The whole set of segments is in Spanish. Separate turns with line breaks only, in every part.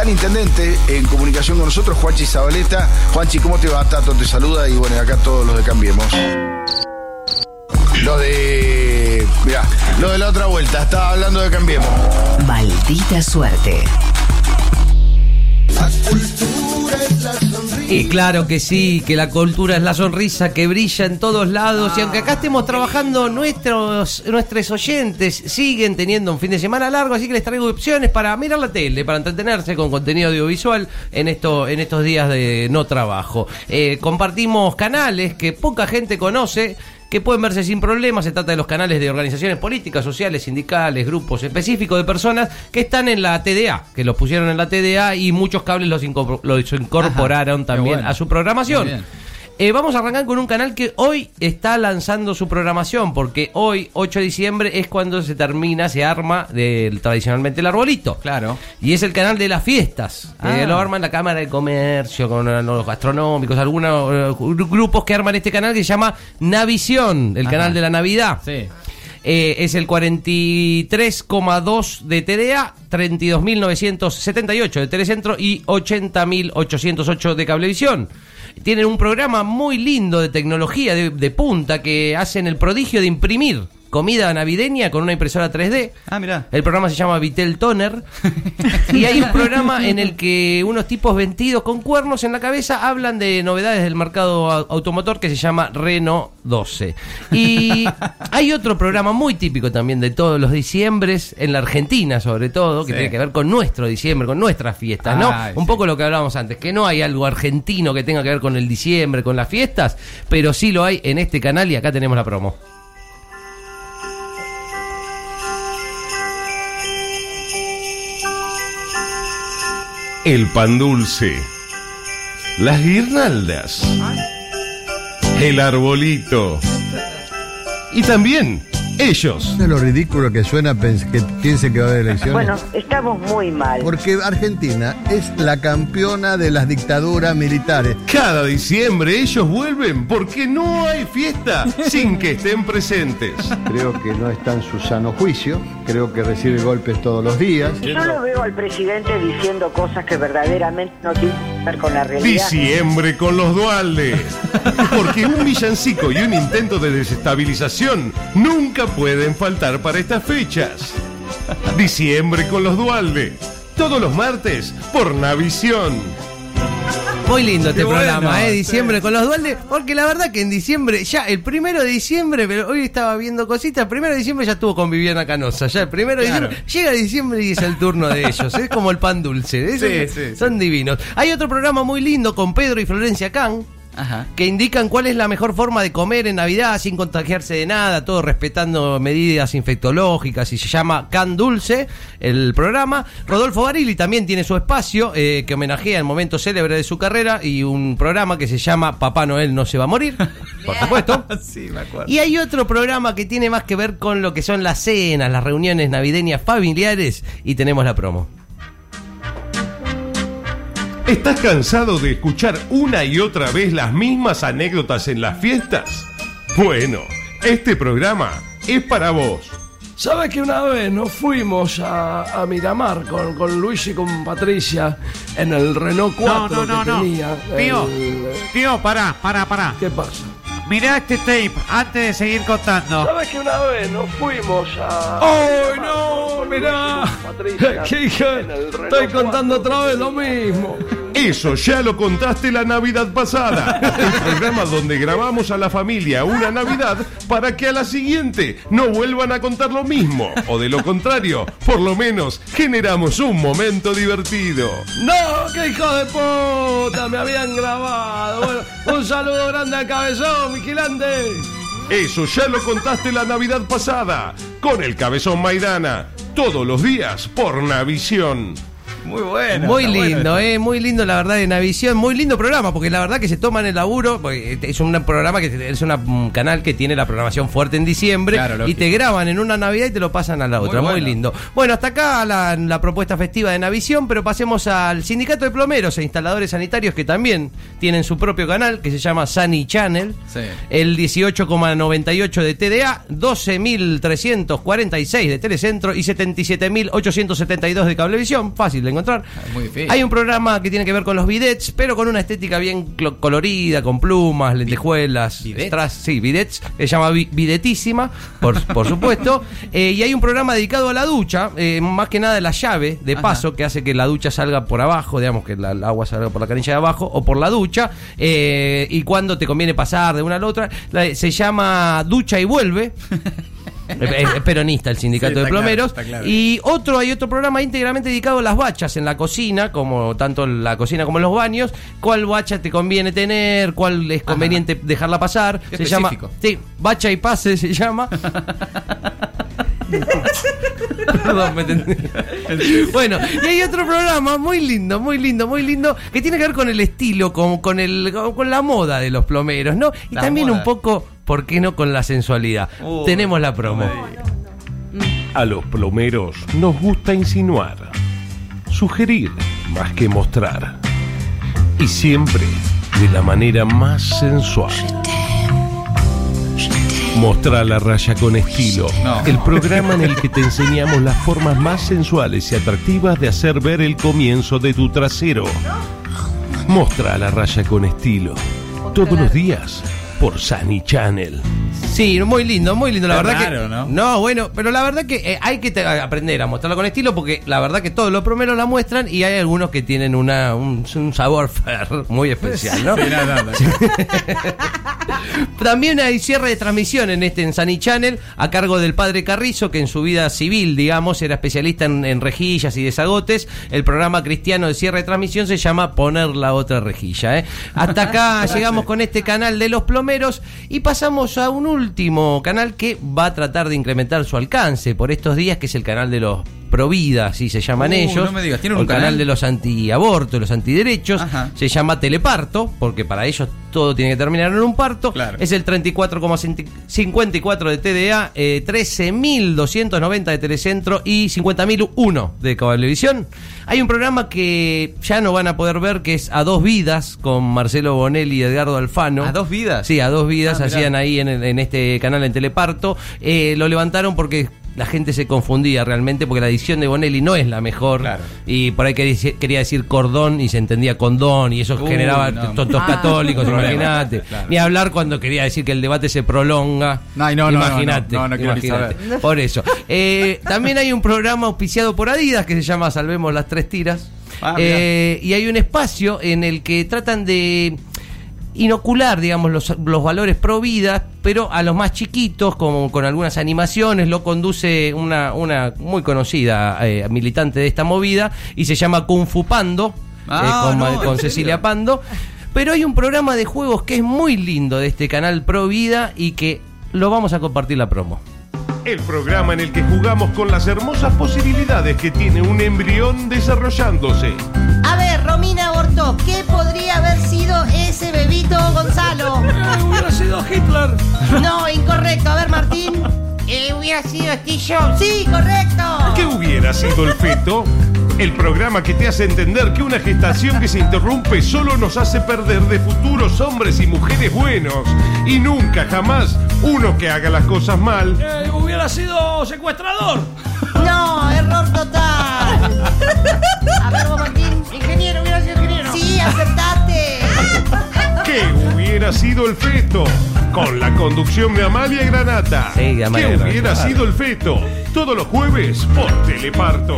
está el intendente en comunicación con nosotros, Juanchi Zabaleta. Juanchi, ¿cómo te va? Tato te saluda y bueno, acá todos los de Cambiemos. Lo de. Mirá, lo de la otra vuelta, estaba hablando de Cambiemos.
Maldita suerte.
Y claro que sí, que la cultura es la sonrisa que brilla en todos lados. y aunque acá estemos trabajando, nuestros, nuestros oyentes siguen teniendo un fin de semana largo, así que les traigo opciones para mirar la tele, para entretenerse con contenido audiovisual en, esto, en estos días de no trabajo. Eh, compartimos canales que poca gente conoce que pueden verse sin problemas. Se trata de los canales de organizaciones políticas, sociales, sindicales, grupos específicos de personas que están en la TDA, que los pusieron en la TDA y muchos cables los, incorporaron también a su programación. Eh, vamos a arrancar con un canal que hoy está lanzando su programación, porque hoy, 8 de diciembre, es cuando se termina, se arma del, tradicionalmente el arbolito.
Claro.
Y es el canal de las fiestas.
Ah.
lo arman la Cámara de Comercio, con eh, los gastronómicos, algunos eh, grupos que arman este canal que se llama Navisión, el canal de la Navidad.
Sí.
es el 43,2 de TDA, 32.978 de Telecentro y 80.808 de Cablevisión. Tienen un programa muy lindo de tecnología de, punta que hacen el prodigio de imprimir comida navideña con una impresora 3D.
Ah, mira.
El programa se llama Vitel Toner. y hay un programa en el que unos tipos vestidos con cuernos en la cabeza hablan de novedades del mercado automotor que se llama Reno 12. Y hay otro programa muy típico también de todos los diciembres, en la Argentina sobre todo, que tiene que ver con nuestro diciembre, con nuestras fiestas, ¿no? un poco lo que hablábamos antes, que no hay algo argentino que tenga que ver con el diciembre, con las fiestas, pero sí lo hay en este canal y acá tenemos la promo.
El pan dulce, las guirnaldas, el arbolito y también ellos.
Es lo ridículo que suena que piense que va a haber elecciones.
Bueno, estamos muy mal.
Porque Argentina es la campeona de las dictaduras militares.
Cada diciembre ellos vuelven porque no hay fiesta sin que estén presentes.
Creo que no está en su sano juicio. Creo que recibe golpes todos los días.
Yo lo veo al presidente diciendo cosas que verdaderamente no tienen con.
Diciembre con los dualdes. Porque un villancico y un intento de desestabilización nunca pueden faltar para estas fechas. Diciembre con los Dualde. Todos los martes por Navisión.
Muy lindo este programa, ¿eh? Diciembre con los dualdes. Porque la verdad que en diciembre, ya el primero de diciembre, pero hoy estaba viendo cositas. El primero de diciembre ya estuvo con Viviana Canosa. Ya el primero de diciembre. Llega diciembre y es el turno de ellos. Es como el pan dulce.
Sí, sí,
son divinos. Hay otro programa muy lindo con Pedro y Florencia Can que indican cuál es la mejor forma de comer en Navidad sin contagiarse de nada, todo respetando medidas infectológicas y se llama Can Dulce, el programa. Rodolfo Barili también tiene su espacio eh, que homenajea el momento célebre de su carrera y un programa que se llama Papá Noel no se va a morir, por supuesto. Y hay otro programa que tiene más que ver con lo que son las cenas, las reuniones navideñas familiares y tenemos la promo.
¿Estás cansado de escuchar una y otra vez las mismas anécdotas en las fiestas? Bueno, este programa es para vos.
¿Sabes que una vez nos fuimos a, Miramar con, con, Luis y con Patricia en el Renault 4
no, no, no,
tenía?
Tío, tío, pará, pará, pará.
¿Qué pasa?
Mirá este tape antes de seguir contando.
¿Sabes que una vez nos fuimos a.
¡Ay, no! Mirá.
¿Qué hija? Estoy contando otra vez lo mismo.
Eso ya lo contaste la Navidad pasada. El programa donde grabamos a la familia una Navidad para que a la siguiente no vuelvan a contar lo mismo. O de lo contrario, por lo menos generamos un momento divertido.
¡No! ¡Qué hijo de puta! Me habían grabado. Bueno, un saludo grande al cabezón, vigilante.
Eso ya lo contaste la Navidad pasada. Con el cabezón Maidana. Todos los días por Navisión.
Muy bueno. Muy lindo, eh, muy lindo la verdad de Navisión, muy lindo programa, porque la verdad que se toman el laburo, es un programa que es un canal que tiene la programación fuerte en diciembre y te graban en una Navidad y te lo pasan a la otra, muy, lindo. Bueno, hasta acá la, propuesta festiva de Navisión, pero pasemos al Sindicato de Plomeros e Instaladores Sanitarios que también tienen su propio canal que se llama Sunny Channel, el 18,98 de TDA, 12.346 de Telecentro y 77.872 de Cablevisión, fácil de encontrar.
muy difícil.
Hay un programa que tiene que ver con los bidets, pero con una estética bien colorida, con plumas, lentejuelas, strass- sí, bidets, se llama Bi- Bidetísima, por, por supuesto. Eh, y hay un programa dedicado a la ducha, eh, más que nada la llave de
Ajá.
paso, que hace que la ducha salga por abajo, digamos que la- el agua salga por la canilla de abajo o por la ducha, eh, y cuando te conviene pasar de una a la otra. La- se llama Ducha y Vuelve. Es peronista el sindicato
Sí,
de
claro,
plomeros.
claro.
Y otro, hay otro programa íntegramente dedicado a las bachas en la cocina, como tanto en la cocina como en los baños. ¿Cuál bacha te conviene tener? ¿Cuál es conveniente dejarla pasar?
Qué
se llama.
específico.
Sí, bacha y pase se llama. Perdón, me entendí. Bueno, y hay otro programa muy lindo, muy lindo, muy lindo, que tiene que ver con el estilo, con, con, el, con, con la moda de los plomeros, ¿no? Y
La
también
moda.
un poco, ¿por qué no con la sensualidad?
Uy,
Tenemos la promo.
A los plomeros nos gusta insinuar, sugerir más que mostrar. Y siempre de la manera más sensual. Mostrar la raya con estilo.
No.
El programa en el que te enseñamos las formas más sensuales y atractivas de hacer ver el comienzo de tu trasero. Mostra la raya con estilo. Todos los días por Sunny Channel.
Sí, muy lindo, muy lindo. La
Qué
verdad
raro,
que.
¿no?
bueno, pero la verdad que eh, hay que te- aprender a mostrarla con estilo porque la verdad que todos los promeros la muestran y hay algunos que tienen una, un, un sabor muy especial, ¿no?
Sí, no, no, no.
También hay cierre de transmisión en este en Sunny Channel a cargo del padre Carrizo, que en su vida civil, digamos, era especialista en, en rejillas y desagotes. El programa cristiano de cierre de transmisión se llama Poner la otra rejilla. ¿eh? Hasta acá llegamos con este canal de los plomeros y pasamos a un último canal que va a tratar de incrementar su alcance por estos días, que es el canal de los Provida, así se llaman
Uh,
ellos.
no me digas, ¿tienen un
canal
canal?
de los antiabortos, los antiderechos.
Ajá.
Se llama Teleparto, porque para ellos todo tiene que terminar en un parto.
Claro.
Es el 34,54 de TDA, eh, 13.290 de Telecentro y 50.001 de Cablevisión. Hay un programa que ya no van a poder ver que es A Dos Vidas con Marcelo Bonelli y Edgardo Alfano.
¿A dos vidas?
Sí, a dos vidas
Ah,
hacían ahí en este canal en Teleparto. Eh, lo levantaron porque la gente se confundía realmente porque la edición de Bonelli no es la mejor.
Claro.
Y por ahí quería, decir- quería decir cordón y se entendía condón y eso
Uy,
generaba
no.
tontos
Ah.
católicos,
Problema.
imagínate.
Claro.
Ni hablar cuando quería decir que el debate se prolonga.
Ay, no, no, no,
imagínate.
no, no, no quiero ni
imagínate.
saber.
Por eso. Eh, también hay un programa auspiciado por Adidas que se llama Salvemos las Tres Tiras.
Ah.
Eh, y hay un espacio en el que tratan de inocular, digamos, los, los valores pro vida, pero a los más chiquitos, como con algunas animaciones, lo conduce una, una muy conocida eh, militante de esta movida y se llama Kung Fu Pando,
Ah,
eh, con,
no,
Ma-
¿en
con
serio?
Cecilia Pando. Pero hay un programa de juegos que es muy lindo de este canal Pro Vida y que lo vamos a compartir la promo.
El programa en el que jugamos con las hermosas posibilidades que tiene un embrión desarrollándose.
¿Qué podría haber sido ese bebito Gonzalo?
Eh, hubiera sido Hitler.
No, incorrecto. A ver, Martín.
Eh, hubiera sido Steve Jobs.
Sí, correcto.
¿Qué hubiera sido el feto? El programa que te hace entender que una gestación que se interrumpe solo nos hace perder de futuros hombres y mujeres buenos. Y nunca, jamás, uno que haga las cosas mal.
Eh, hubiera sido secuestrador.
El feto? Con la conducción de Amalia Granata.
Sí, Amalia
¿Qué hubiera sido el feto? Todos los jueves por Teleparto.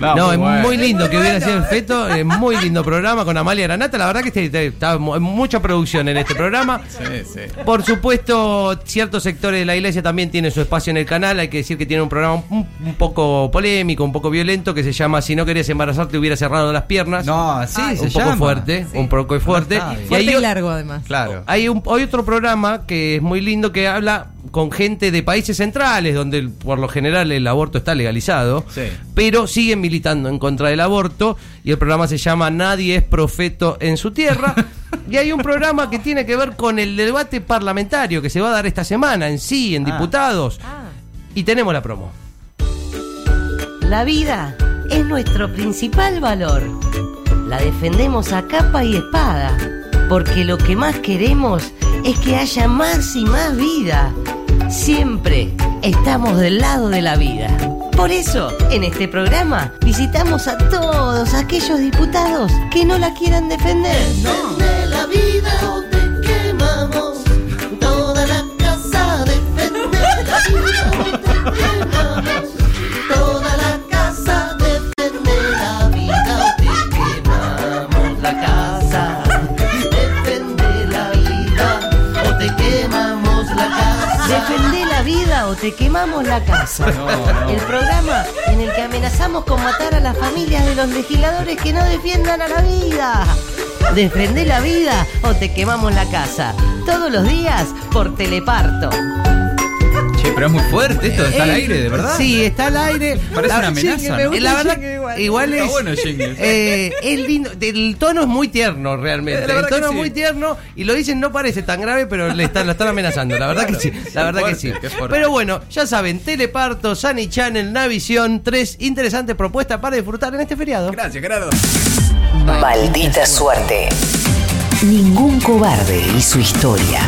No, es
bueno.
muy lindo que hubiera sido el feto, es muy lindo programa con Amalia Granata, la verdad que este- este- está mu- mucha producción en este programa.
Sí, sí.
Por supuesto, ciertos sectores de la iglesia también tienen su espacio en el canal. Hay que decir que tiene un programa un, un poco polémico, un poco violento, que se llama Si no querías embarazarte, hubiera cerrado las piernas.
No, sí, se
un poco
llama.
fuerte, un poco fuerte.
está bien.
Y
Fuerte
hay
y
o-
largo, además.
Claro.
hay, un, hay otro programa que es muy lindo que habla con gente de países centrales, donde por lo general el aborto está legalizado,
Sí.
pero siguen militando en contra del aborto y el programa se llama Nadie es profeto en su tierra. y hay un programa que tiene que ver con el debate parlamentario que se va a dar esta semana en sí, en
Ah.
diputados. Y tenemos la promo.
La vida es nuestro principal valor. La defendemos a capa y espada, porque lo que más queremos es que haya más y más vida. Siempre estamos del lado de la vida. Por eso, en este programa visitamos a todos aquellos diputados que no la quieran defender.
De la vida la casa.
El programa en el que amenazamos con matar a las familias de los legisladores que no defiendan a la vida. Defendé la vida o te quemamos la casa. Todos los días por teleparto.
Che, pero es muy fuerte esto, está al
Eh,
aire, ¿de verdad?
Sí, está al aire.
Parece
La-
una amenaza,
Sí,
¿no?
La verdad,
jingle igual.
igual
Está
es.
bueno el
eh, es lindo. El tono es muy tierno, realmente.
Eh,
el tono es
sí.
muy tierno y lo dicen no parece tan grave, pero le están, lo están amenazando. La verdad que sí. La verdad que sí. Pero bueno, ya saben, Teleparto, Sunny Channel, Navisión, tres interesantes propuestas para disfrutar en este feriado.
Gracias, Gerardo.
Maldita suerte. Ningún cobarde y su historia.